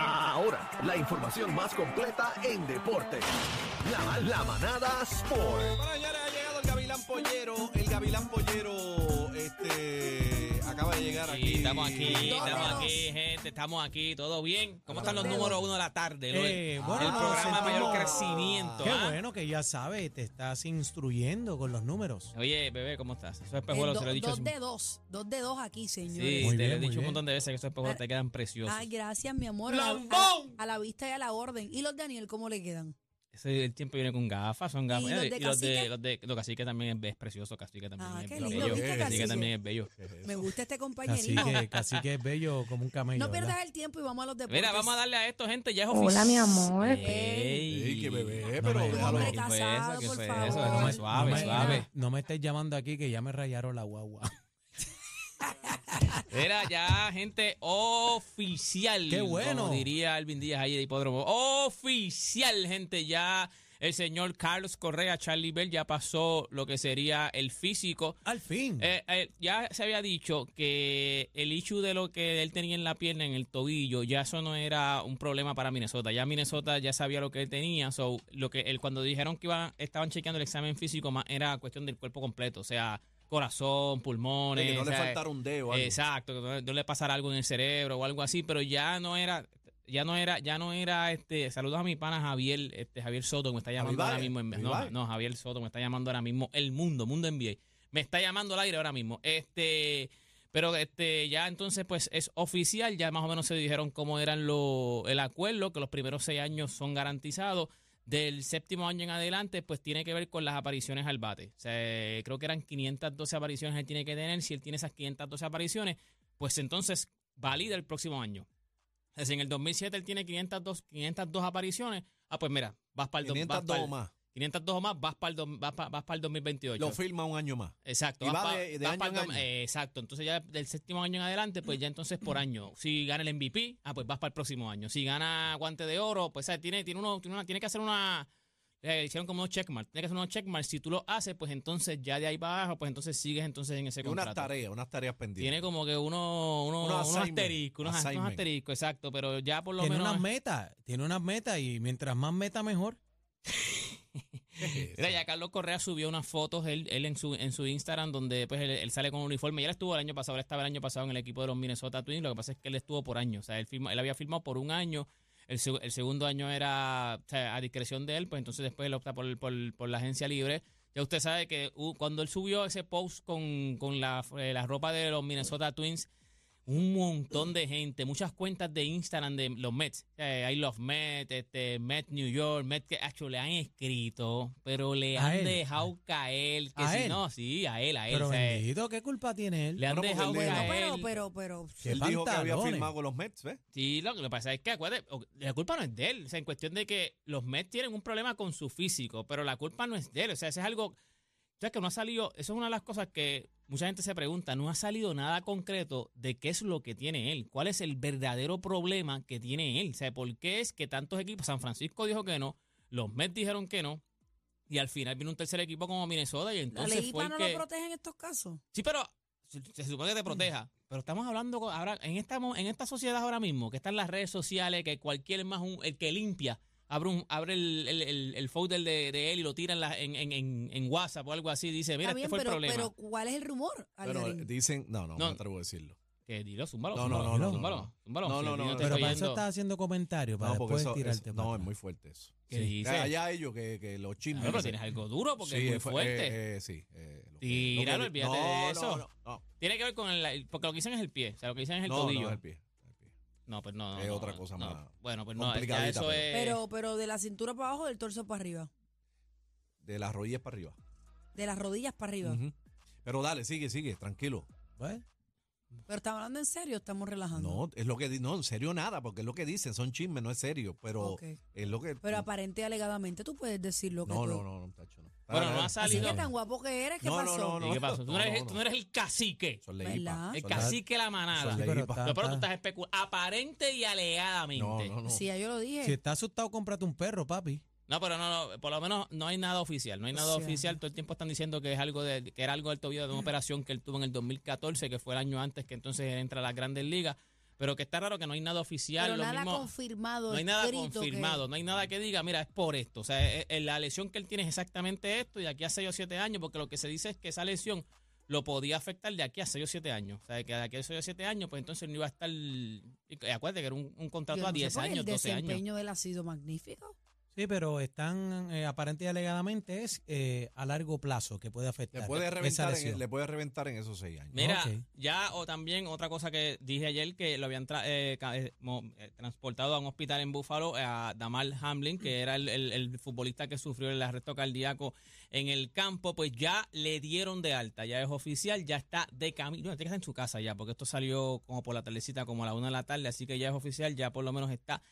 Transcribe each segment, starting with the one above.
Ahora, la información más completa en deporte. La, la manada Sport. Bueno, señores, ha llegado el Gavilán Pollero. El Gavilán Pollero este, acaba de llegar aquí. Sí, estamos aquí, estamos aquí, gente, estamos aquí, todo bien. ¿Cómo están los números uno de la tarde? Eh, el bueno, programa nos mayor crecimiento. Qué ¿ah? bueno que ya sabes, te estás instruyendo con los números. Oye, bebé, ¿cómo estás? Esos Eh, espejuelos, do- se lo he dicho. dos de dos, dos de dos aquí, señores. Sí, Muy te lo he dicho un montón de veces que esos espejuelos te quedan preciosos. Ay, gracias, mi amor. A la, a a la vista y a la orden. ¿Y los Daniel cómo le quedan? Ese el tiempo viene con gafas, son gafas. ¿Y los de Eh, y los de, cacique? los de los cacique también es, es precioso, cacique también Ah, es qué bello. lindo, ¿viste, cacique cacique? también es bello. Me gusta este Así compañerismo. que, casi que es bello como un camello. No pierdas ¿verdad? el tiempo y vamos a los deportes. Mira, vamos a darle a esto, gente, ya es Hola, oficial. mi amor. Ey. Ey, qué bebé, No pero me- déjalo. ¿Qué fue eso? ¿Qué fue eso? No Déjame me, suave, no me- suave. no me estés llamando aquí que ya me rayaron la guagua. Era ya, gente, oficial. ¡Qué bueno! Como diría Alvin Díaz ahí de Hipódromo. Oficial, gente, ya el señor Carlos Correa, Charlie Bell, ya pasó lo que sería el físico. Al fin. Eh, eh, ya se había dicho que el issue de lo que él tenía en la pierna, en el tobillo, ya eso no era un problema para Minnesota. Ya Minnesota ya sabía lo que él tenía. So, lo que él, cuando dijeron que iban, estaban chequeando el examen físico, más era cuestión del cuerpo completo. O sea, corazón, pulmones. que no le faltara un dedo. algo. Exacto, que no, no le pasara algo en el cerebro o algo así, pero ya no era, ya no era, ya no era este, saludos a mi pana Javier, este Javier Soto, me está llamando ahora mismo en no, no, Javier Soto me está llamando ahora mismo, el mundo, mundo NBA. Me está llamando al aire ahora mismo. Este, pero este, ya entonces, pues es oficial, ya más o menos se dijeron cómo eran lo, el acuerdo, que los primeros seis años son garantizados. Del séptimo año en adelante, pues tiene que ver con las apariciones al bate. O sea, creo que eran 512 apariciones él tiene que tener. Si él tiene esas 512 apariciones, pues entonces valida el próximo año. Es decir, en el 2007 él tiene 502, 502 apariciones. Ah, pues mira, vas para el, do- vas 502 para o el- más. 502 o más, vas para el, do- vas pa- vas para el 2028. Lo firma un año más. Exacto. Y vas va pa- de- de vas año pa'l en dom- año. eh, exacto. Entonces ya del séptimo año en adelante, pues ya entonces por año. Si gana el MVP, ah, pues vas para el próximo año. Si gana guante de oro, pues ¿sabes? tiene, tiene, uno, tiene, una- tiene que hacer una... eh, hicieron como unos checkmarks. Tiene que hacer unos checkmarks. Si tú lo haces, pues entonces ya de ahí para abajo, pues entonces sigues entonces en ese Y unas contrato. tareas, unas tareas pendientes. Tiene como que uno, uno, Unos asteriscos, unos, asteriscos, exacto. Pero ya por lo tiene menos... unas metas, tiene unas metas y mientras más meta mejor. Ya Carlos Correa subió unas fotos él, él en su en su Instagram donde pues él, él sale con un uniforme. Ya él estuvo el año pasado, él estaba el año pasado en el equipo de los Minnesota Twins. Lo que pasa es que él estuvo por año. O sea, él, firma- él había firmado por un año. El, seg- el segundo año era o sea, a discreción de él, pues entonces después él opta por, por, por la agencia libre. Ya usted sabe que uh, cuando él subió ese post con, con la, eh, la ropa de los Minnesota Twins, un montón de gente, muchas cuentas de Instagram de los Mets. Eh, I love Mets, este, Mets New York, Mets que actually, le han escrito, pero le ¿A han él? dejado caer. Que ¿A si él? no, sí, a él, a él. Pero o sea, bendito, ¿qué culpa tiene él? le han porque dejado caer. pero, pero, pero. Qué Él dijo que había firmado con los Mets, ¿ves? Sí, lo que pasa es que, acuérdate, la culpa no es de él. O sea, en cuestión de que los Mets tienen un problema con su físico, pero la culpa no es de él. O sea, eso es algo. O sea, que no ha salido. Eso es una de las cosas que mucha gente se pregunta. No ha salido nada concreto de qué es lo que tiene él. ¿Cuál es el verdadero problema que tiene él? O sea, ¿por qué es que tantos equipos. San Francisco dijo que no, los Mets dijeron que no. Y al final vino un tercer equipo como Minnesota y ¿La entonces leyita fue el no que... lo protege en estos casos? Sí, pero se, se supone que te proteja. Pero estamos hablando ahora en esta en esta sociedad ahora mismo que están las redes sociales que cualquier más un, el que limpia abre un abre el, el, el, el folder de, de él y lo tira en, la, en, en, en, en WhatsApp o algo así dice mira este bien, fue pero, el problema pero ¿cuál es el rumor? Pero dicen, no, no, no No. me atrevo a decirlo. que dilo zúmbalo No, no, zúmbalo, no, no, no, zúmbalo, no. zúmbalo, No, no, no, te Pero para eso estás haciendo comentarios, para No, después eso, tirarte es, no, es muy fuerte eso. ¿Qué Sí. dice? Allá ellos que, que los chismes. Bueno, pero tienes algo duro porque Sí, es muy fue- fuerte eh, eh, sí. eh, lo que- Tíralo, olvídate no, de no, eso. No, no, tiene que ver con el porque lo que dicen es el pie o sea lo que dicen es el no, tobillo no, es el pie. No pues no, no Es no, otra cosa no. más bueno pues no ya eso pero- es Pero, pero de la cintura para abajo, del torso para arriba. De las rodillas para arriba. De las rodillas para arriba. Pero dale, sigue, sigue, tranquilo. Pues, Pero estamos hablando en serio, estamos relajando. No, es lo que di- no, en serio nada, porque es lo que dicen, son chismes, no es serio, pero Ok. es lo que Pero aparente y alegadamente tú puedes decir lo que No, tú- no, no, no, tacho, no. Bueno, no ha dale. Así salido que tan guapo que eres, ¿qué No, no, pasó? no, no. ¿Y qué pasó? Tú no, eres, no, tú no. eres el cacique. Son El son cacique de la manada. Son sí, pero está- No, pero tú está- estás especulando. Aparente y alegadamente. No, no, no. Sí, ya yo lo dije. si estás asustado, cómprate un perro, papi. No, pero no, no, por lo menos no hay nada oficial. No hay nada oficial. Todo el tiempo están diciendo que es algo de, que era algo del tobillo de una operación que él tuvo en el 2014, que fue el año antes que entonces él entra a las grandes ligas. Pero que está raro que no hay nada oficial. Pero lo nada mismo- confirmado. no hay nada que- confirmado, no hay nada que diga, mira, es por esto. O sea, eh, eh, la lesión que él tiene es exactamente esto y de aquí a 6 o 7 años, porque lo que se dice es que esa lesión lo podía afectar de aquí a 6 o 7 años. O sea, que de aquí a 6 o 7 años, pues entonces no iba a estar... y acuérdate que era un, un contrato a no sé 10 por qué años, 12 El años. desempeño de él ha sido magnífico. Sí, pero están eh, aparente y alegadamente es eh, a largo plazo que puede afectar. Le puede, reventar en, le puede reventar en esos seis años. Mira, ya o también otra cosa que dije ayer que lo habían tra- eh, eh, eh, transportado a un hospital en Buffalo a Damal Hamlin, que era el, el- el futbolista que sufrió el arresto cardíaco en el campo, pues ya le dieron de alta, ya es oficial, ya está de camino, no, tiene que estar en su casa ya, porque esto salió como por la tardecita, como a la una de la tarde, así que ya es oficial, ya por lo menos está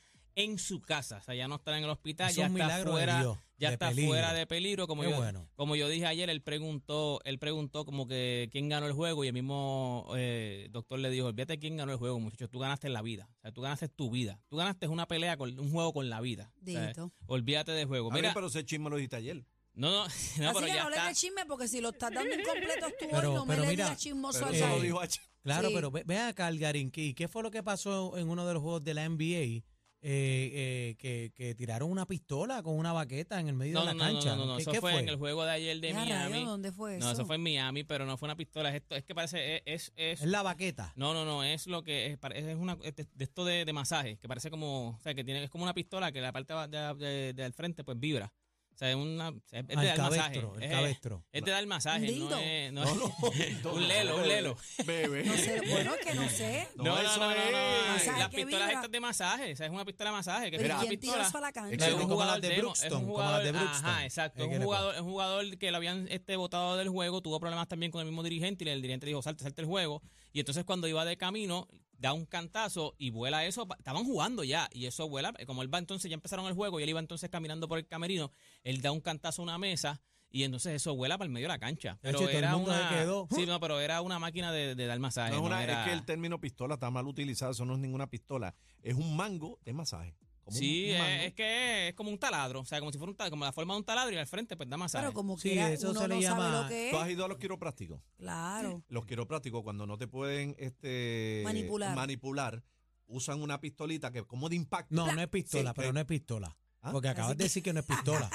en su casa, o sea, ya no está en el hospital, Es ya está de fuera, Dios, ya de está peligro. fuera de peligro, como Qué yo, bueno. como yo dije ayer, él preguntó, él preguntó como que quién ganó el juego y el mismo eh, doctor le dijo, olvídate quién ganó el juego, muchachos, tú ganaste la vida, o sea, tú ganaste tu vida, tú ganaste una pelea con un juego con la vida, o sea, Dito. olvídate del juego. Bien, Mira, pero ese chisme lo dijiste ayer. no, no, no, Así pero que ya no le chisme porque si lo estás dando incompleto tú Pero- hoy, no me pero le mira, digas chismoso Pero al eso lo aire. dijo ayer. Claro, Sí. pero ve, ve acá, Algarín, ¿y qué fue lo que pasó en uno de los juegos de la NBA? Eh, eh, que, que tiraron una pistola con una baqueta en el medio No, de la no, no, cancha. no, no, no, ¿Qué, eso qué fue, en el juego de ayer de Miami. ¿Dónde fue eso? No, eso fue en Miami, pero no fue una pistola, es, esto, es que parece, es, es, es- la baqueta. No, no, no, es lo que es, es una es de, de esto de, de masaje, que parece como, o sea, que tiene es como una pistola que la parte de, de- del frente pues vibra. O sea, es una es, es de dar masaje. cabestro, el es, cabestro. es de dar masaje, ¿Un no es, no, No, un lelo, un lelo. Bebé. No sé, bueno, es que no sé. No, No, no, eso no, no, no, no, es. Las pistolas estas de masaje, o sea, es una pistola de masaje. Que Pero es una ¿quién tiró pistola. eso a la cancha? Es un como jugador las de como las de Brookston. ajá, exacto, Es un jugador, es un jugador que lo habían este votado del juego, tuvo problemas también con el mismo dirigente y el dirigente dijo, salte, salte el juego, y entonces cuando iba de camino, da un cantazo y vuela eso, estaban jugando ya, y eso vuela, como él va entonces, ya empezaron el juego y él iba entonces caminando por el camerino, él da un cantazo a una mesa, y entonces eso vuela para el medio de la cancha. Pero Eche, era una, quedó. Sí, no, pero era una máquina de, de dar masaje. No es, no una- era- es que el término pistola está mal utilizado, eso no es ninguna pistola. Es un mango de masaje. Como Sí, un es, mango. es que es como un taladro, o sea, como si fuera un taladro, como la forma de un taladro y al frente pues da masaje. Pero como Sí, quiera, eso uno se le no sabe llama- lo que ¿Tú has es. ido a los quiroprácticos? Claro. Los quiroprácticos, cuando no te pueden este, Manipular. manipular, usan una pistolita que como de impacto. No, no es pistola, Sí, pero que- no es pistola. ¿Ah? Porque acabas Así de decir que no es pistola.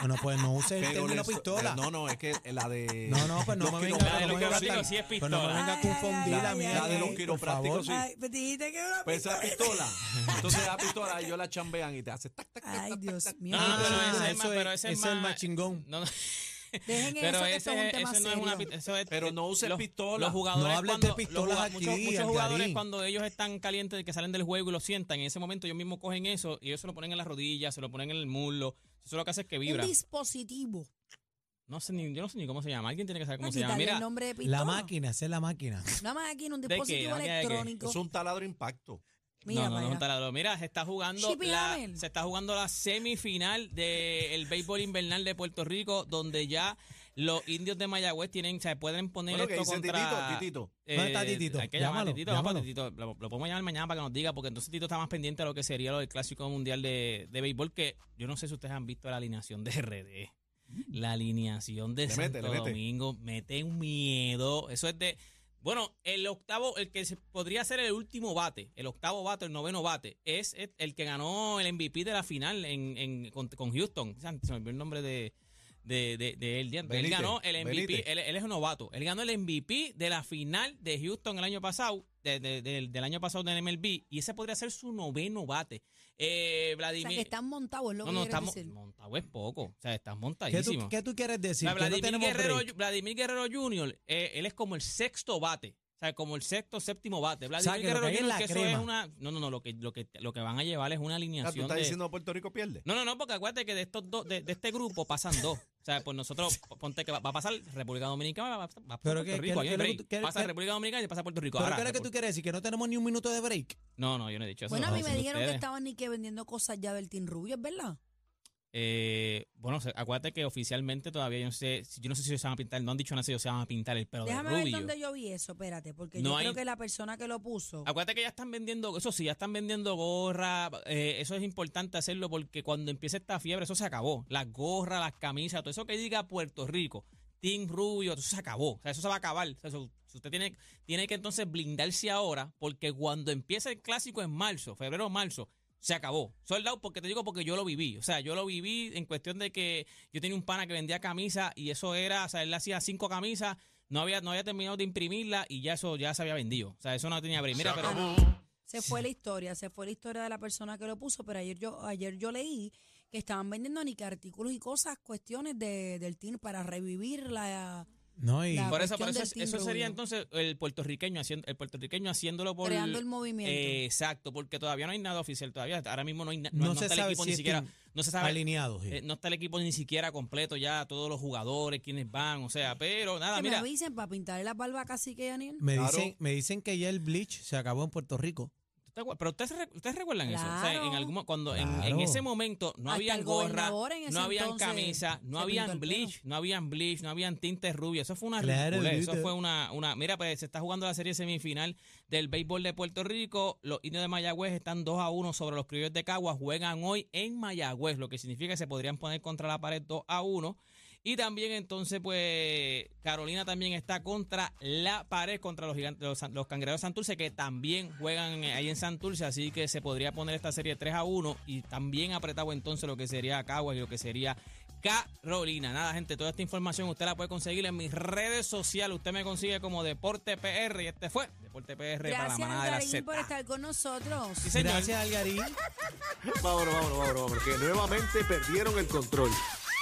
Bueno, pues no uses el término pistola. No, no, es que la de. No, no, pues no me venga, La de los quiroprácticos sí es pues no me pistola. venga a confundir la mía. La de los quiroprácticos sí. Ay, pues dijiste que era Pues esa pistola. pistola. Entonces esa pistola ellos la chambean y te hace tac, tac, tac, Ay, Dios mío. No, no, pero Ah, ese es pero ese es el más- más chingón. No, no. Dejen Pero eso, que esto es un ese, tema ese no es una eso es- Pero no uses los- pistola. Los jugadores No hables cuando, de pistolas los juga- aquí, muchos, muchos jugadores Algarín. cuando ellos están calientes de que salen del juego y lo sientan, en ese momento ellos mismos cogen eso y ellos se lo ponen en las rodillas, se lo ponen en el muslo. Eso lo que hace es que Un vibra. dispositivo. No sé ni, yo no sé ni cómo se llama. Alguien tiene que saber cómo No, se llama. quitarle el Mira, nombre de pistola. La máquina, esa es la máquina. Una máquina, un ¿De qué? dispositivo ¿De qué? ¿De qué? electrónico. Es un taladro impacto. Mira, no, no, no taladro. Mira, se está jugando la, se está jugando la semifinal del béisbol invernal de Puerto Rico, donde ya los indios de Mayagüez tienen, se pueden poner Bueno, esto contra. Titito, Titito. ¿Dónde está Titito? Hay que llamar a Titito, llámalo. Titito. Lo, lo podemos llamar mañana para que nos diga, porque entonces Tito está más pendiente de lo que sería lo del clásico mundial de, de béisbol, que yo no sé si ustedes han visto la alineación de RD. La alineación de Le Santo mete, le mete. Domingo mete un miedo. Eso es de. Bueno, el octavo, el que podría ser el último bate, el octavo bate, el noveno bate, es el, que ganó el MVP de la final en, en- con, con Houston. Se me olvidó el nombre de, de, de, de él. Él ganó el MVP, él, él es un novato. Él ganó el MVP de la final de Houston el año pasado, de- de- del- del año pasado del MLB, y ese podría ser su noveno bate. Eh, O Vladimir. sea, que están montados, es lo no, que no, estamos decir. montado es poco. O sea, estás ¿Qué montadísimo. tú, qué tú quieres O decir? sea, Que no Vladimir, Guerrero. Vladimir Guerrero Jr., eh, él es como el sexto bate. O sea, como el sexto, séptimo bate. Vladimir sea, que Guerrero que Jr., que eso es una. No, no, no. Lo que, lo que, lo que van a llevar es una Ah, ¿Tú alineación estás de. diciendo que Puerto Rico pierde? No, no, no, porque acuérdate que de estos dos, de, de este grupo pasan dos. O sea, pues nosotros, ponte que va, va a pasar República Dominicana, va, va a Puerto que- Rico. que- hay break. pasa República Dominicana y pasa Puerto Rico. ¿Pero qué es lo que tú quieres decir? ¿Que no tenemos ni un minuto de break? No, no, yo no he dicho eso. Bueno, a mí me dijeron que estaban ni que vendiendo cosas ya del Team Rubio, ¿es verdad? Eh, bueno, acuérdate que oficialmente todavía yo no sé, si- yo no sé si se van a pintar, no han dicho nada si se van a pintar el pelo Déjame de ver rubio. dónde yo vi eso, espérate, porque No yo hay- creo que la persona que lo puso. Acuérdate que ya están vendiendo, eso sí, ya están vendiendo gorra, eh, eso es importante hacerlo porque cuando empiece esta fiebre, eso se acabó. Las gorras, las camisas, todo eso que diga Puerto Rico, Team Rubio, eso se acabó. O sea, eso se va a acabar. O sea, eso- usted tiene, tiene que entonces blindarse ahora, porque cuando empieza el clásico en marzo, febrero o marzo, se acabó. Soldado, porque te digo porque yo lo viví. O sea, yo lo viví en cuestión de que yo tenía un pana que vendía camisas y eso era, o sea, él hacía cinco camisas, no había, no había terminado de imprimirla y ya eso ya se había vendido. O sea, eso no tenía Mira, pero Se fue la historia, se fue la historia de la persona que lo puso, pero ayer yo, ayer yo leí que estaban vendiendo ni que artículos y cosas, cuestiones de, del team para revivir la No, y La- por eso, por eso sería entonces el puertorriqueño haciendo, el puertorriqueño haciéndolo por creando el movimiento. Eh, exacto, porque todavía no hay nada oficial todavía. Ahora mismo no hay no, no, no se está el sabe equipo si ni siquiera, no se sabe alineado. sí. eh, no está el equipo ni siquiera completo ya, todos los jugadores, quienes van, o sea, pero nada, que me mira, avisen para pintarle las barbas casi que Daniel. me, claro. dicen, me dicen que ya el bleach se acabó en Puerto Rico. ¿Tú te acuer- pero ustedes, re- ustedes recuerdan eso, o sea, en algún cuando en- ese momento no Hasta habían gorra, no habían camisa, no habían bleach, no habían bleach, no habían tintes rubios, eso fue una Claro, eso fue una, una, mira, pues se está jugando la serie semifinal del béisbol de Puerto Rico, los indios de Mayagüez están 2 a 1 sobre los criollos de Caguas, juegan hoy en Mayagüez, lo que significa que se podrían poner contra la pared 2 a 1. Y también entonces, pues, Carolina también está contra la pared, contra los gigantes, los, los cangrejeros de Santurce, que también juegan eh, ahí en Santurce, así que se podría poner esta serie 3 a 1 y también apretado entonces lo que sería Caguas y lo que sería Carolina. Nada, gente, toda esta información usted la puede conseguir en mis redes sociales. Usted me consigue como Deporte PR y este fue Deporte PR para la Gracias, manada de la Algarín, por Z. estar con nosotros. Sí, señor. Gracias, Algarín. Vámonos, vámonos, vámonos, vámonos, que nuevamente perdieron el control.